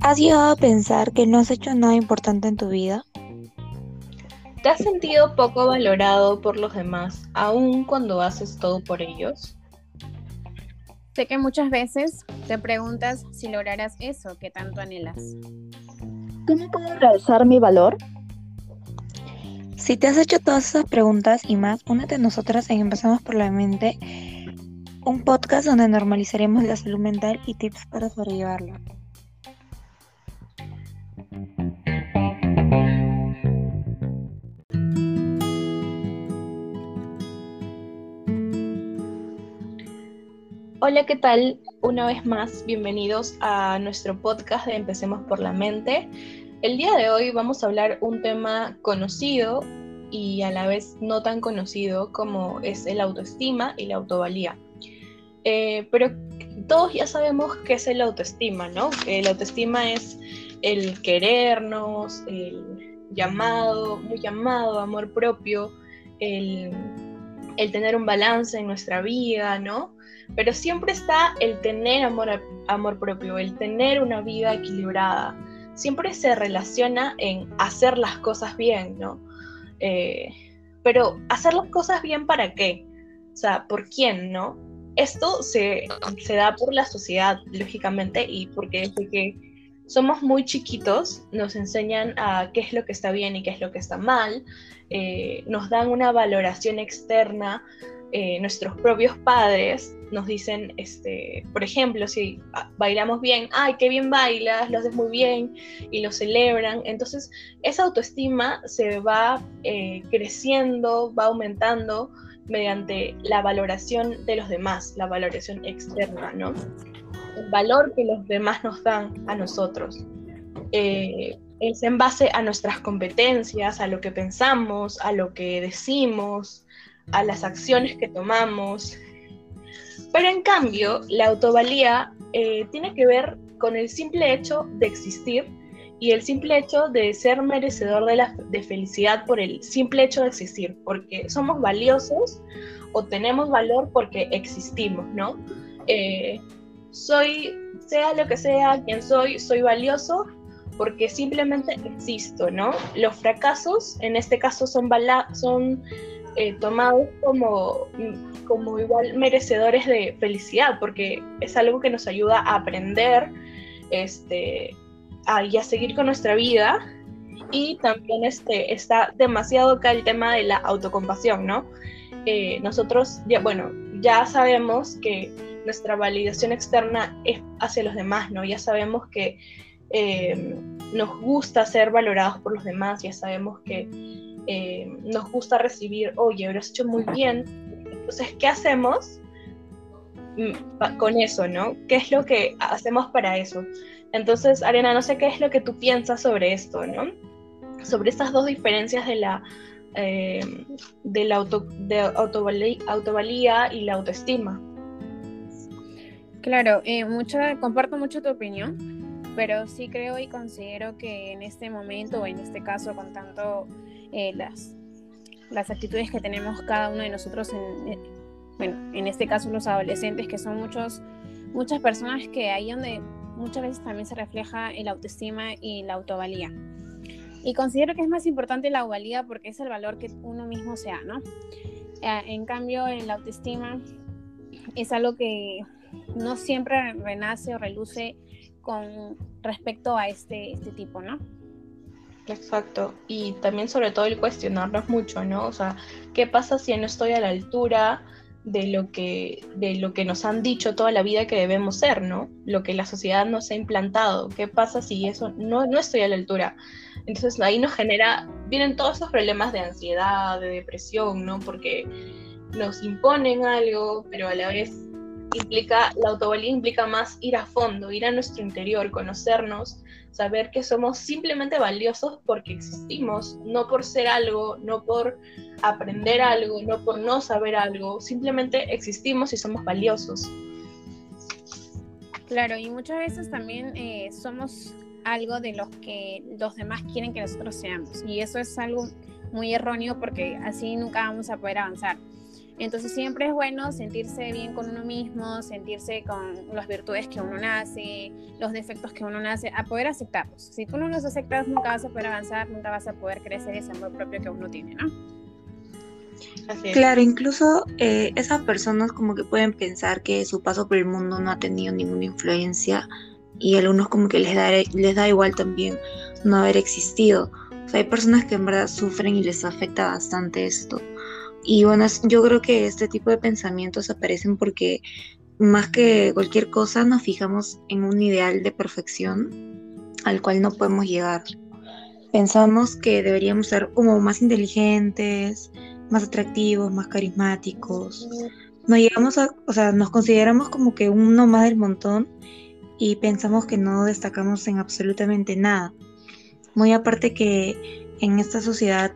¿Has llegado a pensar que no has hecho nada importante en tu vida? ¿Te has sentido poco valorado por los demás, aun cuando haces todo por ellos? Sé que muchas veces te preguntas si lograrás eso que tanto anhelas. ¿Cómo puedo realzar mi valor? Si te has hecho todas esas preguntas y más, únete a nosotras en Empezamos por la Mente, un podcast donde normalizaremos la salud mental y tips para sobrellevarla. Hola, ¿qué tal? Una vez más, bienvenidos a nuestro podcast de Empecemos por la Mente. El día de hoy vamos a hablar un tema conocido y a la vez no tan conocido como es el autoestima y la autovalía. Eh, pero todos ya sabemos qué es el autoestima, ¿no? El autoestima es el querernos, el llamado, muy llamado amor propio, el, el tener un balance en nuestra vida, ¿no? Pero siempre está el tener amor, amor propio, el tener una vida equilibrada, siempre se relaciona en hacer las cosas bien, ¿no? Eh, pero hacer las cosas bien para qué? O sea, ¿por quién, no? Esto se, da por la sociedad, lógicamente, y porque desde que somos muy chiquitos nos enseñan a qué es lo que está bien y qué es lo que está mal, eh, nos dan una valoración externa eh, nuestros propios padres nos dicen, este, por ejemplo, si bailamos bien, ay, qué bien bailas, lo haces muy bien y lo celebran. Entonces, esa autoestima se va eh, creciendo, va aumentando mediante la valoración de los demás, la valoración externa, ¿no? El valor que los demás nos dan a nosotros. Eh, es en base a nuestras competencias, a lo que pensamos, a lo que decimos, a las acciones que tomamos. Pero en cambio, la autovalía eh, tiene que ver con el simple hecho de existir y el simple hecho de ser merecedor de, la, de felicidad por el simple hecho de existir, porque somos valiosos o tenemos valor porque existimos, ¿no? Eh, soy, sea lo que sea, quien soy, soy valioso porque simplemente existo, ¿no? Los fracasos, en este caso, son, son eh, tomados como, como igual merecedores de felicidad, porque es algo que nos ayuda a aprender este, a, y a seguir con nuestra vida. Y también este, está demasiado acá el tema de la autocompasión, ¿no? Eh, nosotros, ya, bueno, ya sabemos que nuestra validación externa es hacia los demás, ¿no? Ya sabemos que eh, nos gusta ser valorados por los demás, ya sabemos que eh, nos gusta recibir, oye, lo has hecho muy bien. Entonces, ¿qué hacemos mm, con eso, no? ¿Qué es lo que hacemos para eso? Entonces, Ariana, no sé qué es lo que tú piensas sobre esto, ¿no? Sobre estas dos diferencias de la, eh, de la auto, de autovalía, y la autoestima. Claro, eh, comparto mucho tu opinión, pero sí creo y considero que en este momento, o en este caso, con tanto eh, las, las actitudes que tenemos cada uno de nosotros, en, eh, bueno, en este caso los adolescentes, que son muchos, muchas personas que ahí donde muchas veces también se refleja el autoestima y la autovalía. Y considero que es más importante la autovalía porque es el valor que uno mismo se da, ¿no? Eh, en cambio, en la autoestima es algo que no siempre renace o reluce con respecto a este, este tipo, ¿no? Exacto. Y también sobre todo el cuestionarnos mucho, ¿no? O sea, ¿qué pasa si no estoy a la altura de lo que, de lo que nos han dicho toda la vida que debemos ser, ¿no? Lo que la sociedad nos ha implantado. ¿Qué pasa si eso no, no estoy a la altura? Entonces ahí nos genera, vienen todos esos problemas de ansiedad, de depresión, ¿no? Porque nos imponen algo, pero a la vez implica, la autovalía implica más ir a fondo, ir a nuestro interior, conocernos, saber que somos simplemente valiosos porque existimos, no por ser algo, no por aprender algo, no por no saber algo, simplemente existimos y somos valiosos. Claro, y muchas veces también eh, somos algo de los que los demás quieren que nosotros seamos, y eso es algo muy erróneo porque así nunca vamos a poder avanzar. Entonces siempre es bueno sentirse bien con uno mismo, sentirse con las virtudes que uno nace, los defectos que uno nace, a poder aceptarlos. Si tú no los aceptas, nunca vas a poder avanzar, nunca vas a poder crecer ese amor propio que uno tiene, ¿no? Claro, incluso eh, esas personas como que pueden pensar que su paso por el mundo no ha tenido ninguna influencia y a algunos como que les da, les da igual también no haber existido. O sea, hay personas que en verdad sufren y les afecta bastante esto. Y bueno, yo creo que este tipo de pensamientos aparecen porque más que cualquier cosa nos fijamos en un ideal de perfección al cual no podemos llegar. Pensamos que deberíamos ser como más inteligentes, más atractivos, más carismáticos. Nos llegamos a, o sea, nos consideramos como que uno más del montón y pensamos que no destacamos en absolutamente nada. Muy aparte que en esta sociedad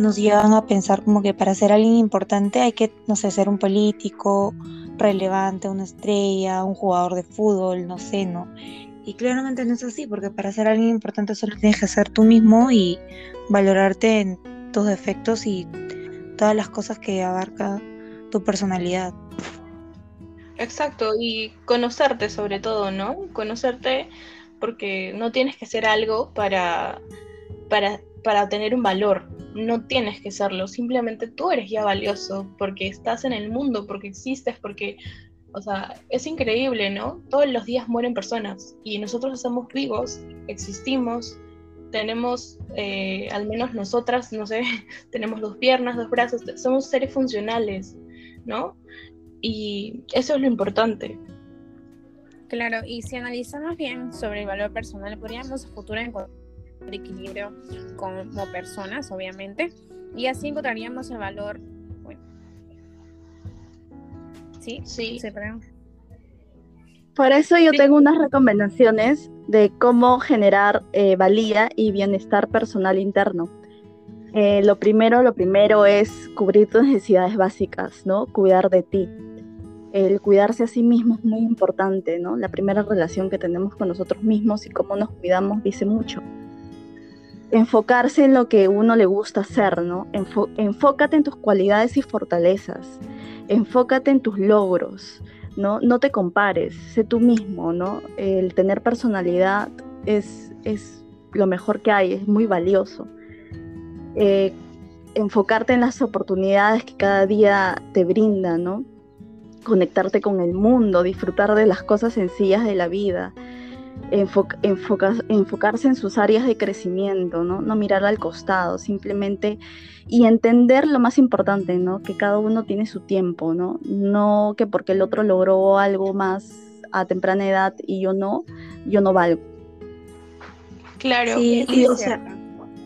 nos llevan a pensar como que para ser alguien importante hay que, no sé, ser un político relevante, una estrella, un jugador de fútbol, no sé, ¿no? Y claramente no es así, porque para ser alguien importante solo tienes que ser tú mismo y valorarte en tus defectos y todas las cosas que abarca tu personalidad. Exacto, y conocerte sobre todo, ¿no? Conocerte porque no tienes que hacer algo para, para, para tener un valor, no tienes que serlo, simplemente tú eres ya valioso porque estás en el mundo, porque existes, porque, o sea, es increíble, ¿no? Todos los días mueren personas y nosotros estamos vivos, existimos, tenemos, eh, al menos nosotras, no sé, tenemos dos piernas, dos brazos, somos seres funcionales, ¿no? Y eso es lo importante. Claro, y si analizamos bien sobre el valor personal, podríamos a futuro encontrar equilibrio como personas, obviamente, y así encontraríamos el valor. Bueno. ¿Sí? Sí. ¿Se Por eso yo tengo unas recomendaciones de cómo generar eh, valía y bienestar personal interno. Eh, lo primero, lo primero es cubrir tus necesidades básicas, ¿no? Cuidar de ti el cuidarse a sí mismo es muy importante, ¿no? La primera relación que tenemos con nosotros mismos y cómo nos cuidamos dice mucho. Enfocarse en lo que uno le gusta hacer, ¿no? enfócate en tus cualidades y fortalezas. Enfócate en tus logros, ¿no? No te compares, sé tú mismo, ¿no? El tener personalidad es, es lo mejor que hay, es muy valioso. Eh, enfocarte en las oportunidades que cada día te brinda, ¿no? conectarte con el mundo, disfrutar de las cosas sencillas de la vida, enfocarse en sus áreas de crecimiento, ¿no? no mirar al costado, simplemente y entender lo más importante, ¿no? que cada uno tiene su tiempo, no, no que porque el otro logró algo más a temprana edad y yo no, yo no valgo. Claro, sí, y, o sea,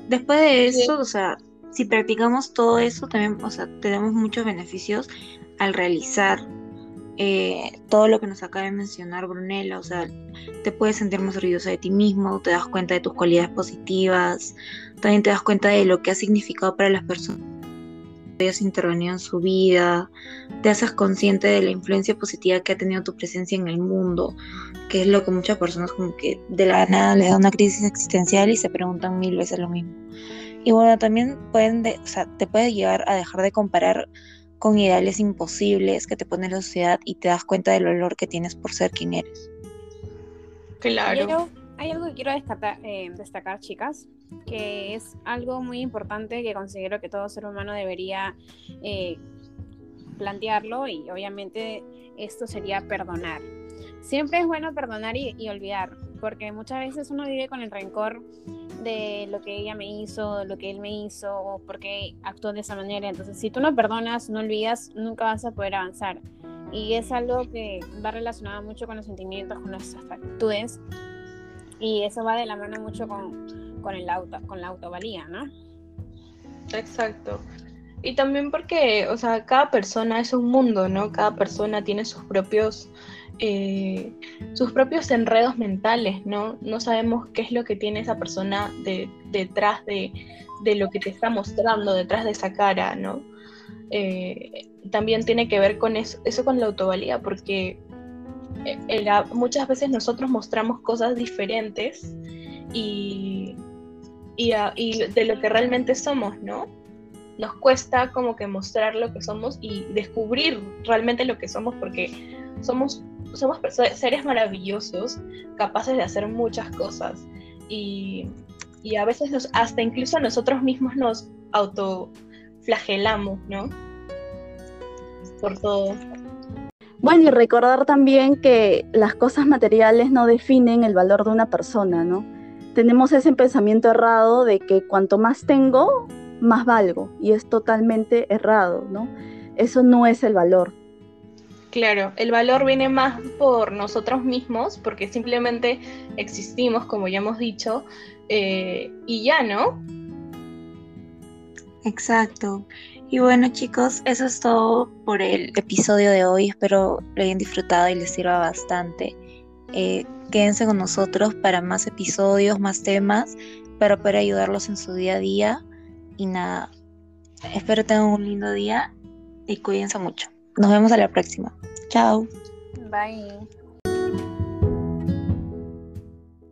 después de eso, o sea, si practicamos todo eso, también, o sea, tenemos muchos beneficios al realizar eh, todo lo que nos acaba de mencionar Brunella, o sea, te puedes sentir más orgulloso de ti mismo, te das cuenta de tus cualidades positivas, también te das cuenta de lo que ha significado para las personas que hayas intervenido en su vida, te haces consciente de la influencia positiva que ha tenido tu presencia en el mundo, que es lo que muchas personas como que de la nada les da una crisis existencial y se preguntan mil veces lo mismo. Y bueno, también pueden, o sea, te puede llevar a dejar de comparar con ideales imposibles que te pone la sociedad y te das cuenta del valor que tienes por ser quien eres. Claro. Hay algo, que quiero destacar, eh, destacar, chicas, que es algo muy importante que considero que todo ser humano debería eh, plantearlo y obviamente esto sería perdonar. Siempre es bueno perdonar y, y olvidar, porque muchas veces uno vive con el rencor de lo que ella me hizo, lo que él me hizo, o por qué actuó de esa manera. Entonces, si tú no perdonas, no olvidas, nunca vas a poder avanzar. Y es algo que va relacionado mucho con los sentimientos, con las actitudes, y eso va de la mano mucho con, con, el auto, con la autovalía, ¿no? Exacto. Y también porque, o sea, cada persona es un mundo, ¿no? Cada persona tiene sus propios eh, sus propios enredos mentales, ¿no? No sabemos qué es lo que tiene esa persona detrás de, lo que te está mostrando, detrás de esa cara, ¿no? Eh, también tiene que ver con eso, eso con la autovalía, porque eh, muchas veces nosotros mostramos cosas diferentes y, y, y de lo que realmente somos, ¿no? nos cuesta como que mostrar lo que somos y descubrir realmente lo que somos porque somos, somos seres maravillosos, capaces de hacer muchas cosas y, y a veces hasta incluso nosotros mismos nos autoflagelamos, ¿no? Por todo. Bueno, y recordar también que las cosas materiales no definen el valor de una persona, ¿no? Tenemos ese pensamiento errado de que cuanto más tengo, más valgo, y es totalmente errado, ¿no? Eso no es el valor. Claro, el valor viene más por nosotros mismos, porque simplemente existimos, como ya hemos dicho, eh, y ya, ¿no? Exacto. Y bueno chicos, eso es todo por el episodio de hoy. Espero lo hayan disfrutado y les sirva bastante. Eh, quédense con nosotros para más episodios, más temas, para poder ayudarlos en su día a día. Y nada, espero tengan un lindo día y cuídense mucho. Nos vemos a la próxima. Chao. Bye.